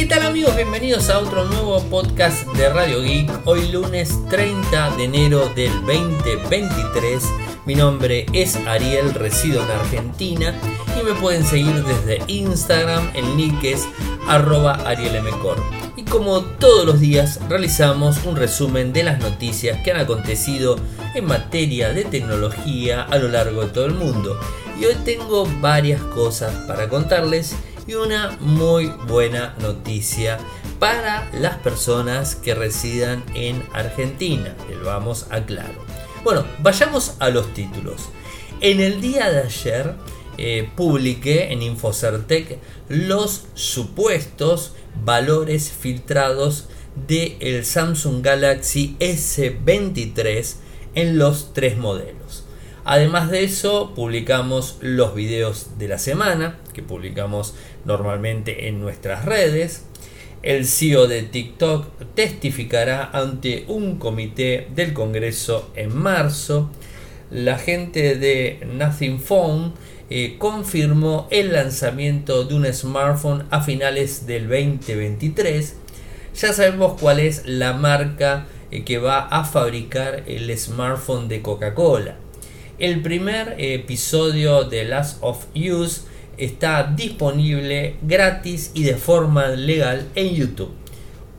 ¿Qué tal amigos? Bienvenidos a otro nuevo podcast de Radio Geek. Hoy lunes 30 de enero del 2023. Mi nombre es Ariel, resido en Argentina y me pueden seguir desde Instagram, el nick es arroba arielmcor. Y como todos los días realizamos un resumen de las noticias que han acontecido en materia de tecnología a lo largo de todo el mundo. Y hoy tengo varias cosas para contarles y una muy buena noticia para las personas que residan en Argentina. Les vamos a claro. Bueno, vayamos a los títulos. En el día de ayer eh, publiqué en Infocertec los supuestos valores filtrados del el Samsung Galaxy S23 en los tres modelos. Además de eso, publicamos los videos de la semana, que publicamos normalmente en nuestras redes. El CEO de TikTok testificará ante un comité del Congreso en marzo. La gente de Nothing Phone eh, confirmó el lanzamiento de un smartphone a finales del 2023. Ya sabemos cuál es la marca eh, que va a fabricar el smartphone de Coca-Cola. El primer episodio de Last of Us está disponible gratis y de forma legal en YouTube.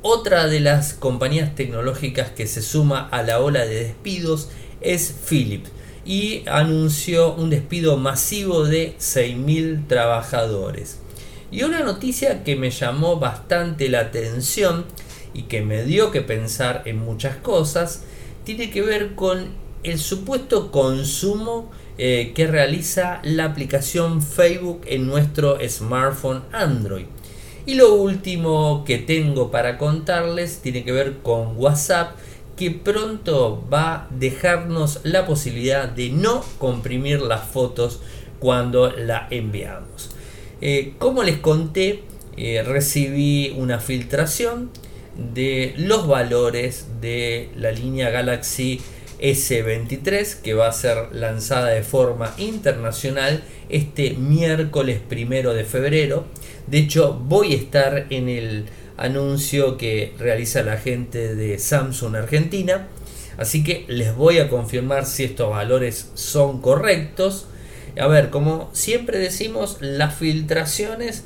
Otra de las compañías tecnológicas que se suma a la ola de despidos es Philips y anunció un despido masivo de 6.000 trabajadores. Y una noticia que me llamó bastante la atención y que me dio que pensar en muchas cosas tiene que ver con el supuesto consumo eh, que realiza la aplicación Facebook en nuestro smartphone Android. Y lo último que tengo para contarles tiene que ver con WhatsApp que pronto va a dejarnos la posibilidad de no comprimir las fotos cuando la enviamos. Eh, como les conté, eh, recibí una filtración de los valores de la línea Galaxy S23 que va a ser lanzada de forma internacional este miércoles primero de febrero. De hecho, voy a estar en el anuncio que realiza la gente de Samsung Argentina. Así que les voy a confirmar si estos valores son correctos. A ver, como siempre decimos, las filtraciones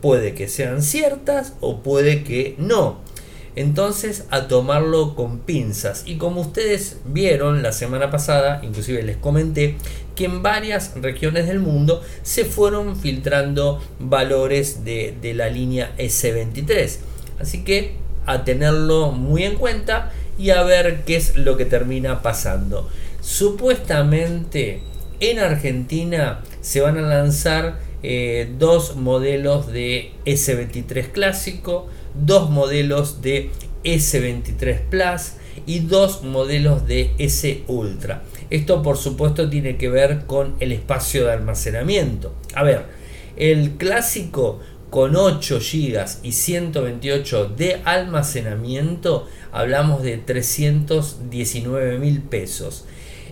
puede que sean ciertas o puede que no. Entonces a tomarlo con pinzas. Y como ustedes vieron la semana pasada, inclusive les comenté, que en varias regiones del mundo se fueron filtrando valores de, la línea S23. Así que a tenerlo muy en cuenta y a ver qué es lo que termina pasando. Supuestamente en Argentina se van a lanzar eh, dos modelos de S23 clásico, dos modelos de S23 Plus y dos modelos de S Ultra. Esto por supuesto tiene que ver con el espacio de almacenamiento. A ver, el clásico con 8 GB y 128 de almacenamiento hablamos de 319 mil pesos.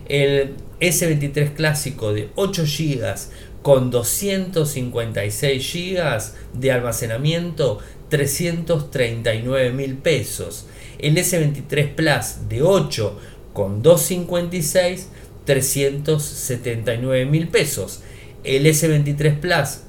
El S23 clásico de 8 GB con 256 GB de almacenamiento 339 mil pesos. El S23 Plus de 8 con 256 379 mil pesos. El S23 Plus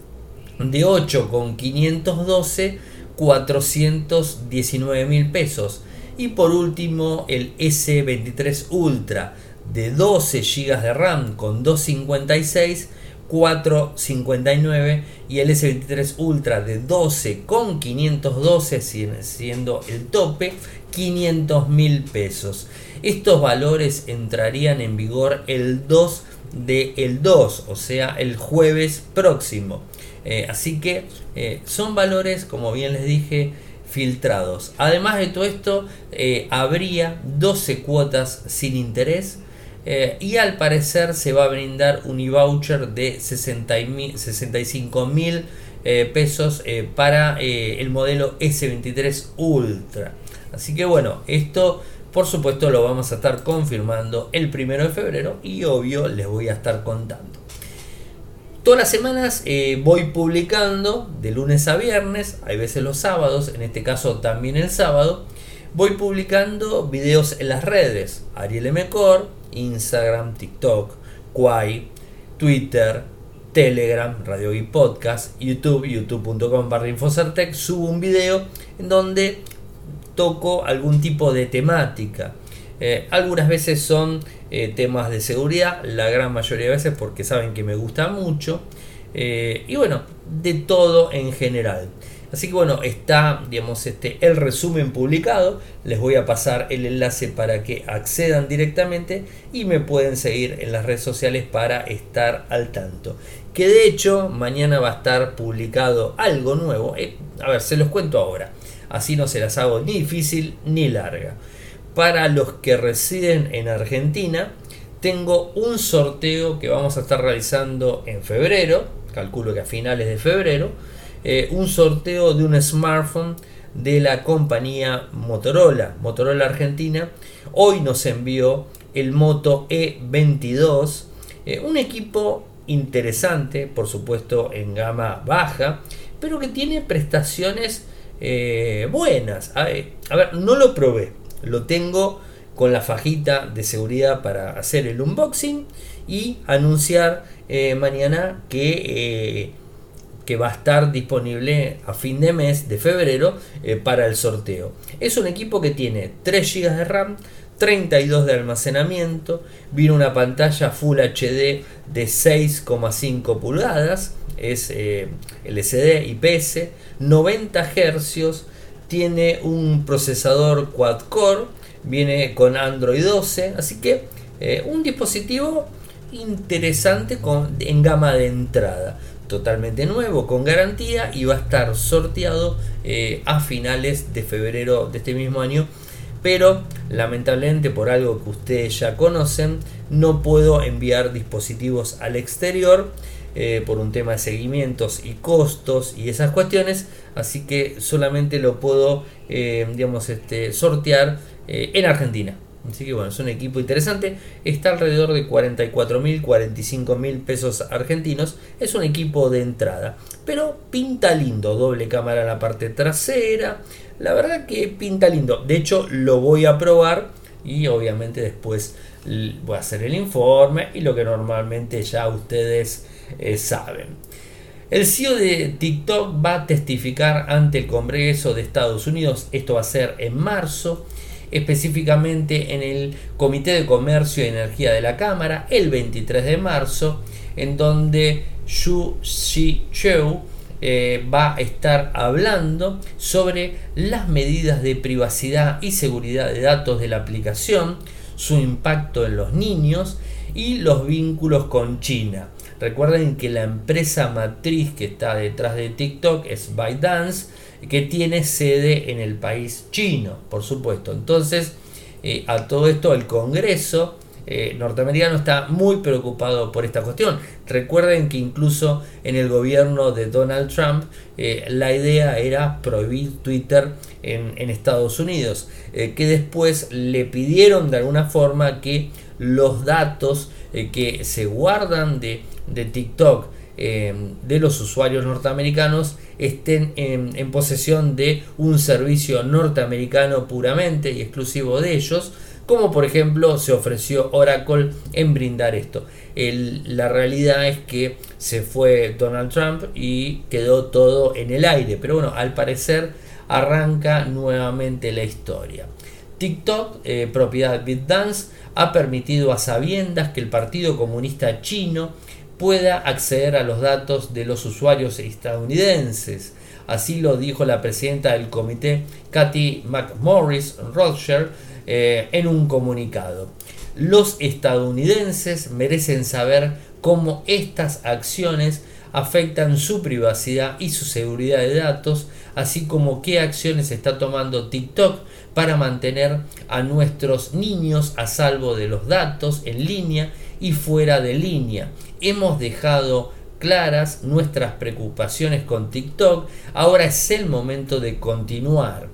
de 8 con 512 419 mil pesos. Y por último el S23 Ultra de 12 GB de RAM con 256 459 y el S23 Ultra de 12 con 512 siendo el tope 500 mil pesos. Estos valores entrarían en vigor el 2 de el 2 o sea el jueves próximo. Eh, así que eh, son valores como bien les dije filtrados. Además de todo esto eh, habría 12 cuotas sin interés eh, y al parecer se va a brindar un e-voucher de 65 mil eh, pesos eh, para el modelo S23 Ultra. Así que bueno, esto por supuesto lo vamos a estar confirmando el primero de febrero y obvio les voy a estar contando. Todas las semanas voy publicando de lunes a viernes, hay veces los sábados, en este caso también el sábado, voy publicando videos en las redes, Ariel Mcor, Instagram, TikTok, Quai, Twitter, Telegram, Radio y Podcast, YouTube, youtube.com barra Infocertec, subo un video en donde toco algún tipo de temática. Eh, algunas veces son eh, temas de seguridad, la gran mayoría de veces porque saben que me gusta mucho. Eh, y bueno, de todo en general. Así que bueno, está digamos, este, el resumen publicado. Les voy a pasar el enlace para que accedan directamente y me pueden seguir en las redes sociales para estar al tanto. Que de hecho mañana va a estar publicado algo nuevo. a ver, se los cuento ahora. Así no se las hago ni difícil ni larga para los que residen en Argentina, tengo un sorteo que vamos a estar realizando en febrero, calculo que a finales de febrero, eh, un sorteo de un smartphone de la compañía Motorola, Motorola Argentina. Hoy nos envió el Moto E22, eh, un equipo interesante, por supuesto en gama baja, pero que tiene prestaciones eh, buenas. a ver, no lo probé, lo tengo con la fajita de seguridad para hacer el unboxing y anunciar mañana que, que, va a estar disponible a fin de mes de febrero eh, para el sorteo. Es un equipo que tiene 3 GB de RAM, 32 de almacenamiento, viene una pantalla Full HD de 6,5 pulgadas, es LCD IPS, 90 Hz, tiene un procesador quad-core, viene con Android 12, así que eh, un dispositivo interesante con, en gama de entrada, totalmente nuevo, con garantía y va a estar sorteado eh, a finales de febrero de este mismo año. Pero lamentablemente por algo que ustedes ya conocen, no puedo enviar dispositivos al exterior eh, por un tema de seguimientos y costos y esas cuestiones, así que solamente lo puedo, eh, digamos, este, sortear en Argentina. Así que bueno, es un equipo interesante. Está alrededor de 44 mil, 45 mil pesos argentinos. Es un equipo de entrada. Pero pinta lindo. Doble cámara en la parte trasera. La verdad que pinta lindo. De hecho, lo voy a probar. Y obviamente después voy a hacer el informe. Y lo que normalmente ya ustedes eh, saben. El CEO de TikTok va a testificar ante el Congreso de Estados Unidos, esto va a ser en marzo, específicamente en el Comité de Comercio y Energía de la Cámara, el 23 de marzo, en donde Xu Xichou eh, va a estar hablando sobre las medidas de privacidad y seguridad de datos de la aplicación, su impacto en los niños y los vínculos con China. Recuerden que la empresa matriz que está detrás de TikTok es ByteDance, que tiene sede en el país chino, por supuesto. Entonces, eh, a todo esto el Congreso eh, norteamericano está muy preocupado por esta cuestión. Recuerden que incluso en el gobierno de Donald Trump eh, la idea era prohibir Twitter en, en Estados Unidos, que después le pidieron de alguna forma que los datos que se guardan de de TikTok eh, de los usuarios norteamericanos estén en, posesión de un servicio norteamericano puramente y exclusivo de ellos, como por ejemplo se ofreció Oracle en brindar esto. la realidad es que se fue Donald Trump y quedó todo en el aire, pero bueno, al parecer arranca nuevamente la historia. TikTok, eh, propiedad BitDance, ha permitido a sabiendas que el Partido Comunista Chino pueda acceder a los datos de los usuarios estadounidenses. Así lo dijo la presidenta del comité, Kathy McMorris Rothschild, eh, en un comunicado. Los estadounidenses merecen saber cómo estas acciones afectan su privacidad y su seguridad de datos, así como qué acciones está tomando TikTok para mantener a nuestros niños a salvo de los datos en línea y fuera de línea. Hemos dejado claras nuestras preocupaciones con TikTok, ahora es el momento de continuar.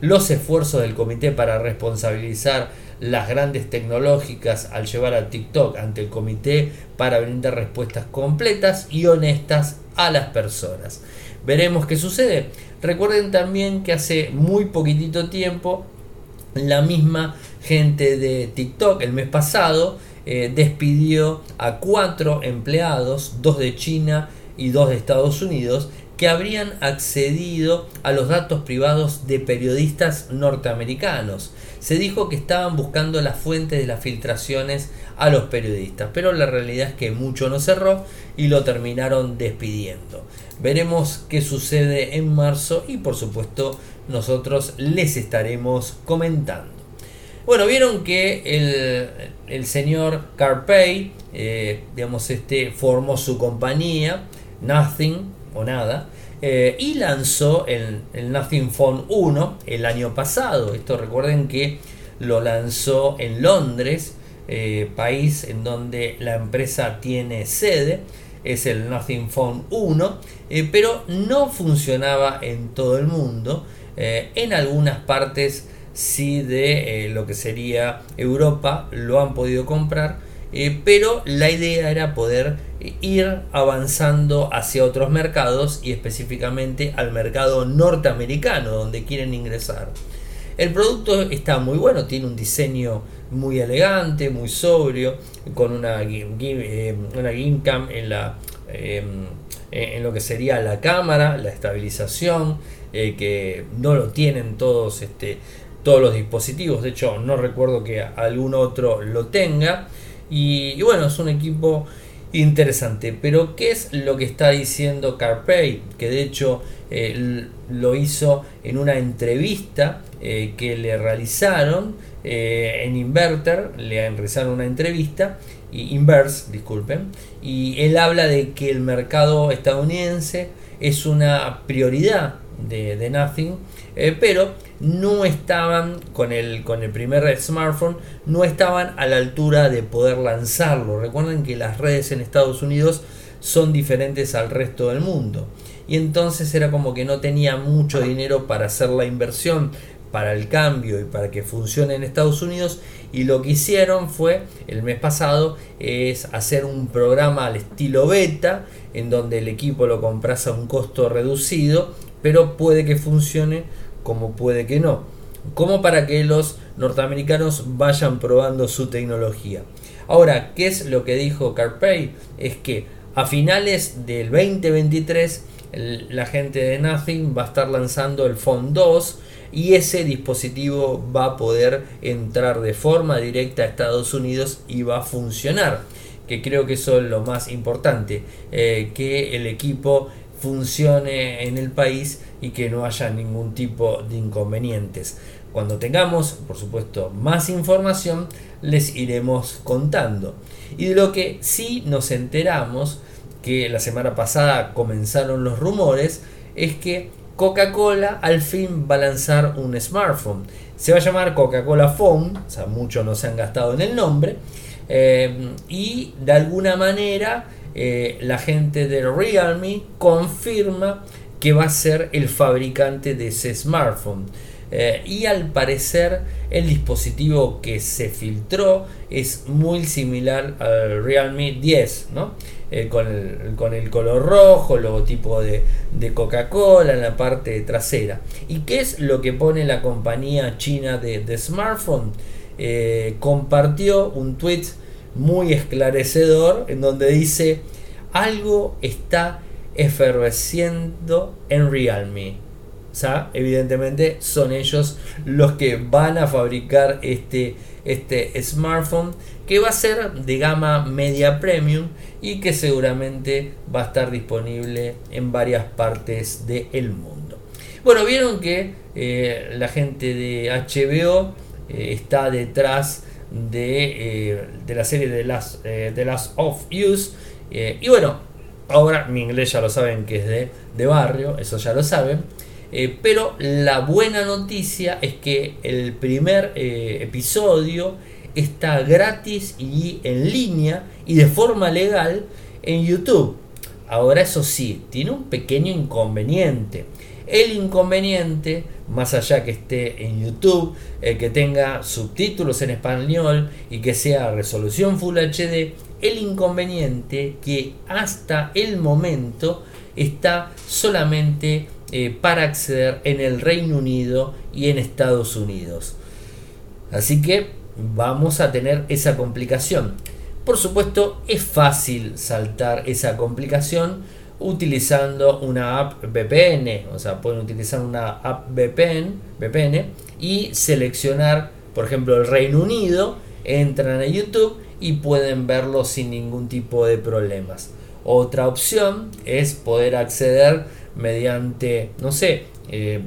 Los esfuerzos del comité para responsabilizar las grandes tecnológicas al llevar a TikTok ante el comité para brindar respuestas completas y honestas a las personas. Veremos qué sucede. Recuerden también que hace muy poquitito tiempo la misma gente de TikTok el mes pasado eh, despidió a cuatro empleados, dos de China y dos de Estados Unidos, que habrían accedido a los datos privados de periodistas norteamericanos. Se dijo que estaban buscando las fuentes de las filtraciones a los periodistas, pero la realidad es que mucho no cerró y lo terminaron despidiendo. Veremos qué sucede en marzo y por supuesto nosotros les estaremos comentando. Bueno, vieron que el, señor Carpey, eh, digamos, este, formó su compañía, Nothing, o nada, eh, y lanzó el, Nothing Phone 1 el año pasado. Esto recuerden que lo lanzó en Londres, eh, país en donde la empresa tiene sede. Es el Nothing Phone 1, eh, pero no funcionaba en todo el mundo. en algunas partes sí de lo que sería Europa lo han podido comprar eh, pero la idea era poder ir avanzando hacia otros mercados y específicamente al mercado norteamericano donde quieren ingresar. El producto está muy bueno, tiene un diseño muy elegante, muy sobrio, con una, eh, una en, la, en lo que sería la cámara, la estabilización, eh, que no lo tienen todos, este, todos los dispositivos, de hecho no recuerdo que algún otro lo tenga. Y, bueno, es un equipo interesante. Pero ¿qué es lo que está diciendo Carpey? Que de hecho eh, lo hizo en una entrevista eh, que le realizaron eh, en Inverter, le realizaron una entrevista, y Inverse, disculpen, y él habla de que el mercado estadounidense es una prioridad de, Nothing, pero no estaban con el, con el primer smartphone, no estaban a la altura de poder lanzarlo. Recuerden que las redes en Estados Unidos son diferentes al resto del mundo. Y entonces era como que no tenía mucho dinero para hacer la inversión para el cambio y para que funcione en Estados Unidos y lo que hicieron fue el mes pasado es hacer un programa al estilo beta en donde el equipo lo compras a un costo reducido pero puede que funcione como puede que no, como para que los norteamericanos vayan probando su tecnología. Ahora, ¿qué es lo que dijo Carpey? Es que a finales del 2023 la gente de Nothing va a estar lanzando el Phone 2 y ese dispositivo va a poder entrar de forma directa a Estados Unidos y va a funcionar que creo que eso es lo más importante eh, que el equipo funcione en el país y que no haya ningún tipo de inconvenientes. Cuando tengamos, por supuesto, más información, les iremos contando. Y de lo que sí nos enteramos, que la semana pasada comenzaron los rumores, es que Coca-Cola al fin va a lanzar un smartphone. Se va a llamar Coca-Cola Phone, o sea, muchos no se han gastado en el nombre. Eh, y de alguna manera eh, la gente de Realme confirma que va a ser el fabricante de ese smartphone. Eh, y al parecer el dispositivo que se filtró es muy similar al Realme 10, eh, con, el, color rojo, logotipo de, de Coca-Cola en la parte trasera. ¿Y qué es lo que pone la compañía china de, de smartphone? compartió un tweet muy esclarecedor en donde dice algo está efervesciendo en Realme. O evidentemente son ellos los que van a fabricar este, este smartphone que va a ser de gama media premium y que seguramente va a estar disponible en varias partes del mundo. Bueno, vieron que eh, la gente de HBO eh, está detrás de, eh, de la serie de las, de las of Use. Eh, y bueno, ahora mi inglés ya lo saben que es de, barrio, eso ya lo saben. Eh, pero la buena noticia es que el primer episodio está gratis y en línea y de forma legal en YouTube. Ahora eso sí, tiene un pequeño inconveniente. El inconveniente, más allá que esté en YouTube, que tenga subtítulos en español y que sea resolución Full HD, el inconveniente que hasta el momento está solamente eh, para acceder en el Reino Unido y en Estados Unidos. Así que vamos a tener esa complicación. Por supuesto, es fácil saltar esa complicación utilizando una app VPN. O sea, pueden utilizar una app VPN, VPN y seleccionar, por ejemplo, el Reino Unido, entran a YouTube y pueden verlo sin ningún tipo de problemas. Otra opción es poder acceder mediante, no sé, eh,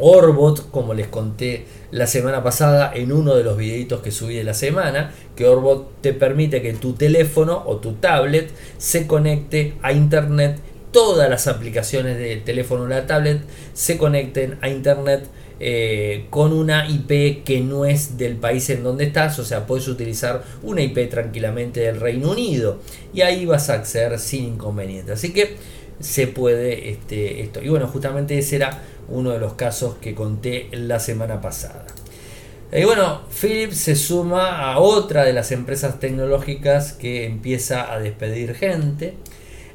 Orbot, como les conté la semana pasada en uno de los videitos que subí de la semana, que Orbot te permite que tu teléfono o tu tablet se conecte a internet, todas las aplicaciones del teléfono o la tablet se conecten a internet eh, con una IP que no es del país en donde estás, o sea, puedes utilizar una IP tranquilamente del Reino Unido y ahí vas a acceder sin inconveniente. Así que se puede este, esto. Y bueno, justamente ese era uno de los casos que conté la semana pasada. Y bueno, Philips se suma a otra de las empresas tecnológicas que empieza a despedir gente.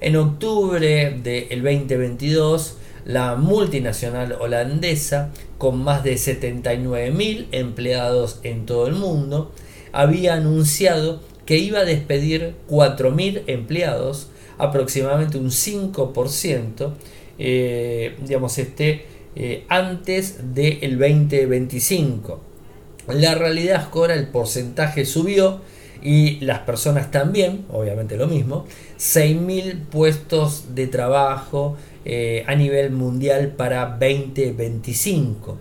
En octubre del 2022, la multinacional holandesa, con más de 79.000 empleados en todo el mundo, había anunciado que iba a despedir 4.000 empleados, aproximadamente un 5%, eh, digamos, este, eh, antes del 2025. La realidad es que ahora el porcentaje subió y las personas también, obviamente lo mismo, 6.000 puestos de trabajo eh, a nivel mundial para 2025.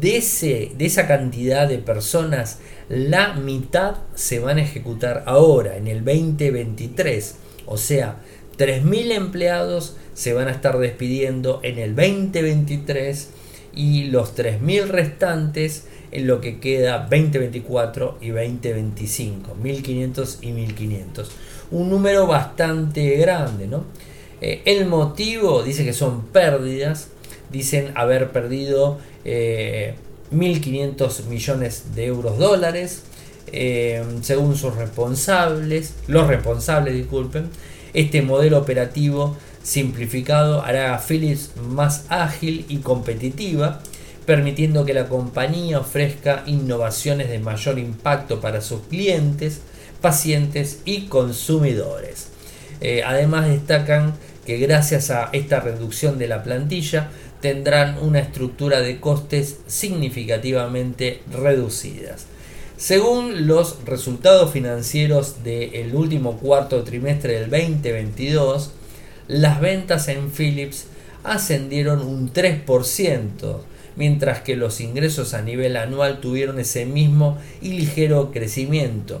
De, ese, de esa cantidad de personas, la mitad se van a ejecutar ahora, en el 2023. O sea, 3.000 empleados se van a estar despidiendo en el 2023 y los 3.000 restantes en lo que queda 2024 y 2025, 1.500 y 1.500. Un número bastante grande, ¿no? Eh, el motivo dice que son pérdidas, dicen haber perdido 1.500 eh, millones de euros dólares, eh, según sus responsables, los responsables, disculpen, este modelo operativo simplificado hará a Philips más ágil y competitiva, permitiendo que la compañía ofrezca innovaciones de mayor impacto para sus clientes, pacientes y consumidores. Eh, además destacan que gracias a esta reducción de la plantilla tendrán una estructura de costes significativamente reducidas. Según los resultados financieros del último cuarto trimestre del 2022, las ventas en Philips ascendieron un 3%, mientras que los ingresos a nivel anual tuvieron ese mismo y ligero crecimiento.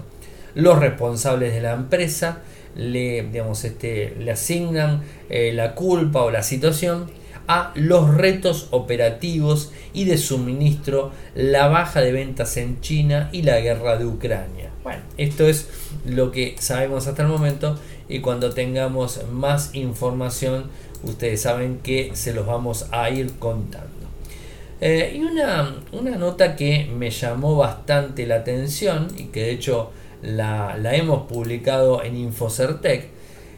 Los responsables de la empresa le, digamos, este, le asignan eh, la culpa o la situación a los retos operativos y de suministro, la baja de ventas en China y la guerra de Ucrania. Bueno, esto es lo que sabemos hasta el momento y cuando tengamos más información ustedes saben que se los vamos a ir contando. Eh, y una, una, nota que me llamó bastante la atención y que de hecho la, la hemos publicado en Infocertec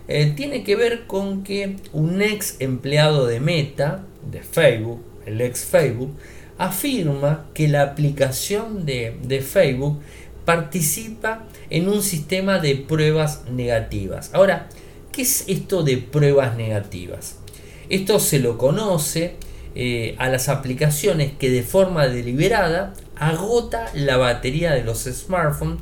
eh, tiene que ver con que un ex empleado de Meta, de Facebook, el ex Facebook, afirma que la aplicación de, de Facebook participa en un sistema de pruebas negativas. Ahora, ¿qué es esto de pruebas negativas? Esto se lo conoce eh, a las aplicaciones que de forma deliberada agota la batería de los smartphones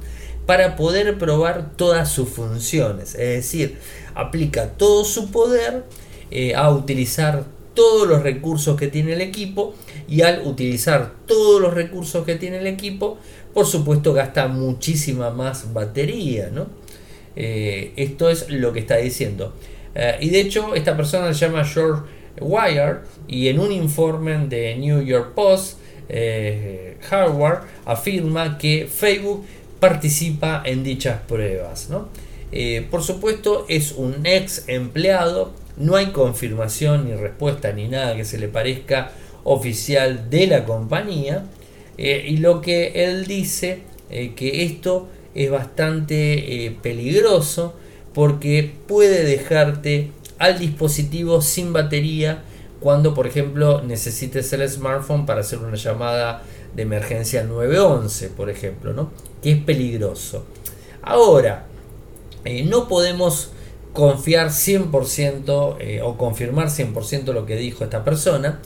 para poder probar todas sus funciones. Es decir, aplica todo su poder eh, a utilizar todos los recursos que tiene el equipo y al utilizar todos los recursos que tiene el equipo, por supuesto gasta muchísima más batería. ¿no? Eh, esto es lo que está diciendo. Eh, y de hecho, esta persona se llama George Wire y en un informe de New York Post, Harvard afirma que Facebook participa en dichas pruebas. ¿no? Eh, por supuesto, es un ex empleado no hay confirmación ni respuesta ni nada que se le parezca oficial de la compañía. Eh, y lo que él dice eh, que esto es bastante eh, peligroso porque puede dejarte al dispositivo sin batería cuando por ejemplo necesites el smartphone para hacer una llamada de emergencia 911 por ejemplo ¿no? Que es peligroso ahora no podemos confiar 100% eh, o confirmar 100% lo que dijo esta persona,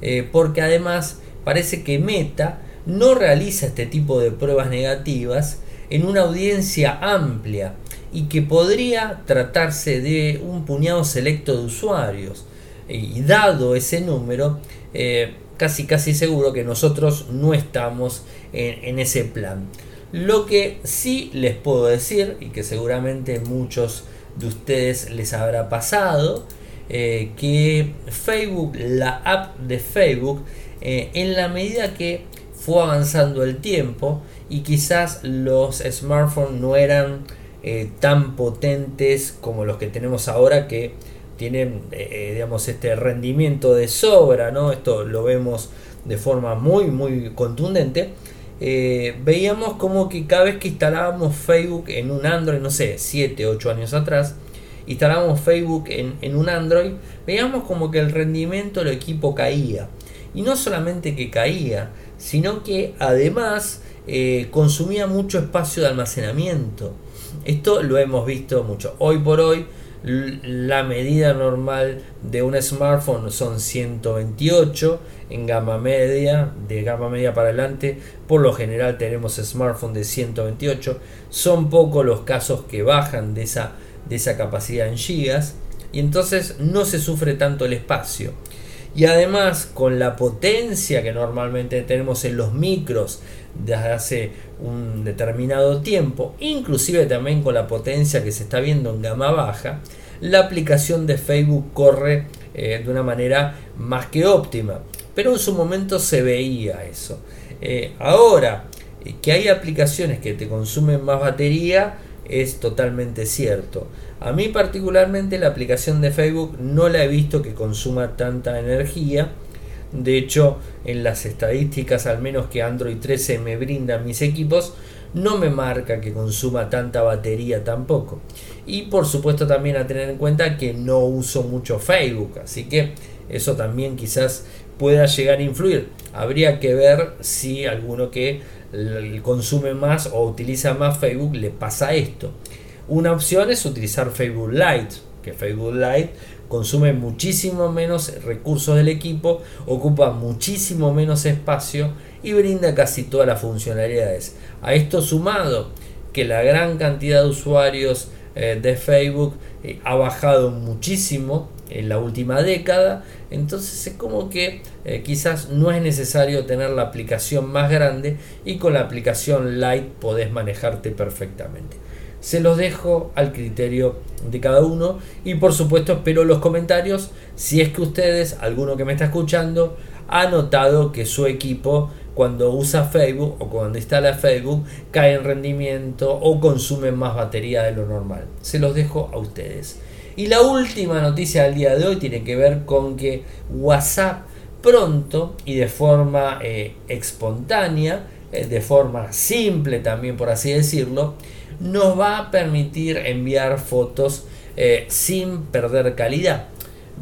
eh, porque además parece que Meta no realiza este tipo de pruebas negativas en una audiencia amplia y que podría tratarse de un puñado selecto de usuarios. Y dado ese número, eh, casi casi seguro que nosotros no estamos en ese plan. Lo que sí les puedo decir, y que seguramente muchos de ustedes les habrá pasado eh, que Facebook, la app de Facebook, eh, en la medida que fue avanzando el tiempo y quizás los smartphones no eran eh, tan potentes como los que tenemos ahora que tienen digamos este rendimiento de sobra no esto lo vemos de forma muy muy contundente eh, veíamos como que cada vez que instalábamos Facebook en un Android, no sé, 7, 8 años atrás, instalábamos Facebook en, un Android, veíamos como que el rendimiento del equipo caía. Y no solamente que caía, sino que además eh, consumía mucho espacio de almacenamiento. Esto lo hemos visto mucho. Hoy por hoy la medida normal de un smartphone son 128 en gama media, de gama media para adelante, por lo general tenemos smartphones de 128. Son pocos los casos que bajan de esa, de esa capacidad en gigas y entonces no se sufre tanto el espacio. Y además con la potencia que normalmente tenemos en los micros desde hace un determinado tiempo, inclusive también con la potencia que se está viendo en gama baja, la aplicación de Facebook corre eh, de una manera más que óptima. Pero en su momento se veía eso. Eh, ahora eh, que hay aplicaciones que te consumen más batería, es totalmente cierto. A mí particularmente la aplicación de Facebook no la he visto que consuma tanta energía. De hecho, en las estadísticas, al menos que Android 13 me brindan mis equipos, no me marca que consuma tanta batería tampoco. Y por supuesto también a tener en cuenta que no uso mucho Facebook, así que eso también quizás pueda llegar a influir. Habría que ver si alguno que consume más o utiliza más Facebook le pasa esto. Una opción es utilizar Facebook Lite, que Facebook Lite consume muchísimo menos recursos del equipo, ocupa muchísimo menos espacio y brinda casi todas las funcionalidades. A esto sumado que la gran cantidad de usuarios eh, de Facebook eh, ha bajado muchísimo en la última década, entonces es como que eh, quizás no es necesario tener la aplicación más grande y con la aplicación Lite podés manejarte perfectamente se los dejo al criterio de cada uno y por supuesto espero los comentarios si es que ustedes, alguno que me está escuchando, ha notado que su equipo cuando usa Facebook o cuando instala Facebook cae en rendimiento o consume más batería de lo normal. Se los dejo a ustedes. Y la última noticia del día de hoy tiene que ver con que WhatsApp pronto y de forma eh, espontánea, eh, de forma simple también por así decirlo, nos va a permitir enviar fotos eh, sin perder calidad.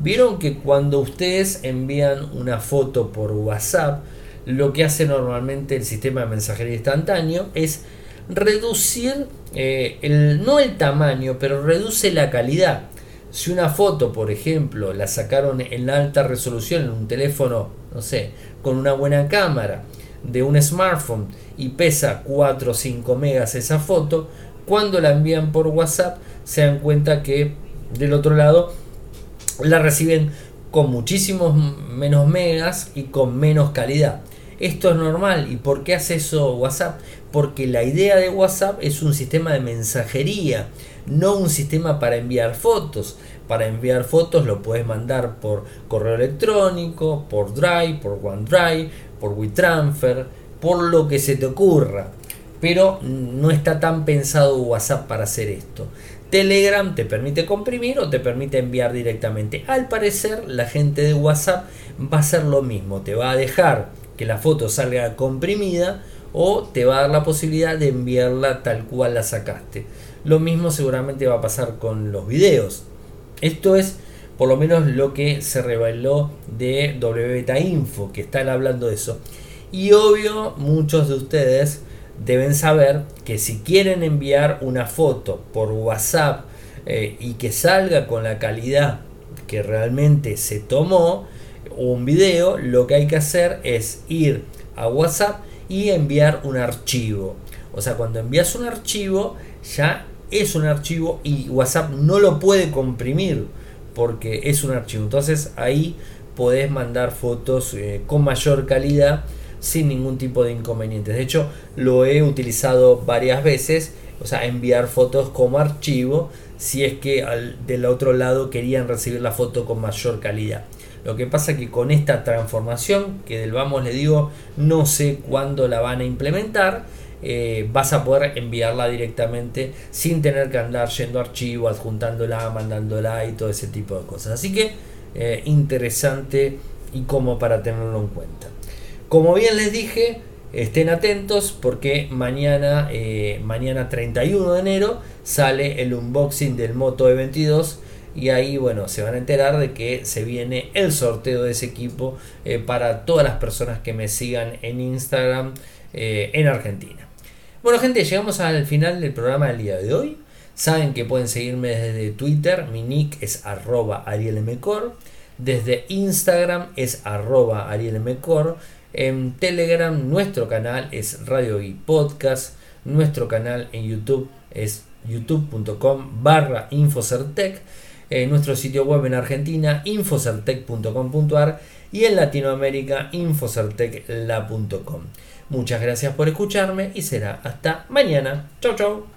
Vieron que cuando ustedes envían una foto por WhatsApp, lo que hace normalmente el sistema de mensajería instantáneo es reducir eh, el, no el tamaño, pero reduce la calidad. Si una foto, por ejemplo, la sacaron en alta resolución en un teléfono, no sé, con una buena cámara de un smartphone y pesa 4 o 5 megas esa foto, cuando la envían por WhatsApp se dan cuenta que del otro lado la reciben con muchísimos menos megas y con menos calidad. Esto es normal. ¿Y por qué hace eso WhatsApp? Porque la idea de WhatsApp es un sistema de mensajería, no un sistema para enviar fotos. Para enviar fotos lo puedes mandar por correo electrónico, por Drive, por OneDrive, por WeTransfer, por lo que se te ocurra pero no está tan pensado WhatsApp para hacer esto. Telegram te permite comprimir o te permite enviar directamente. Al parecer la gente de WhatsApp va a hacer lo mismo, te va a dejar que la foto salga comprimida o te va a dar la posibilidad de enviarla tal cual la sacaste. Lo mismo seguramente va a pasar con los videos. Esto es por lo menos lo que se reveló de WBeta Info, que están hablando de eso. Y obvio, muchos de ustedes deben saber que si quieren enviar una foto por WhatsApp eh, y que salga con la calidad que realmente se tomó, un video, lo que hay que hacer es ir a WhatsApp y enviar un archivo. O sea, cuando envías un archivo, ya es un archivo y WhatsApp no lo puede comprimir porque es un archivo. Entonces ahí podés mandar fotos eh, con mayor calidad sin ningún tipo de inconvenientes. De hecho, lo he utilizado varias veces, o sea, enviar fotos como archivo si es que del otro lado querían recibir la foto con mayor calidad. Lo que pasa que con esta transformación, que del vamos le digo, no sé cuándo la van a implementar, eh, vas a poder enviarla directamente sin tener que andar yendo a archivo, adjuntándola, mandándola y todo ese tipo de cosas. Así que eh, interesante y como para tenerlo en cuenta. Como bien les dije, estén atentos porque mañana, eh, mañana 31 de enero sale el unboxing del Moto E22 y ahí bueno se van a enterar de que se viene el sorteo de ese equipo eh, para todas las personas que me sigan en Instagram eh, en Argentina. Bueno gente, llegamos al final del programa del día de hoy. Saben que pueden seguirme desde Twitter, mi nick es arroba arielmcor, desde Instagram es arroba arielmcor en Telegram nuestro canal es Radio y Podcast. Nuestro canal en YouTube es youtube.com barra Infocertec. En nuestro sitio web en Argentina infocertec.com.ar y en Latinoamérica infocertecla.com. Muchas gracias por escucharme y será hasta mañana. Chau chau.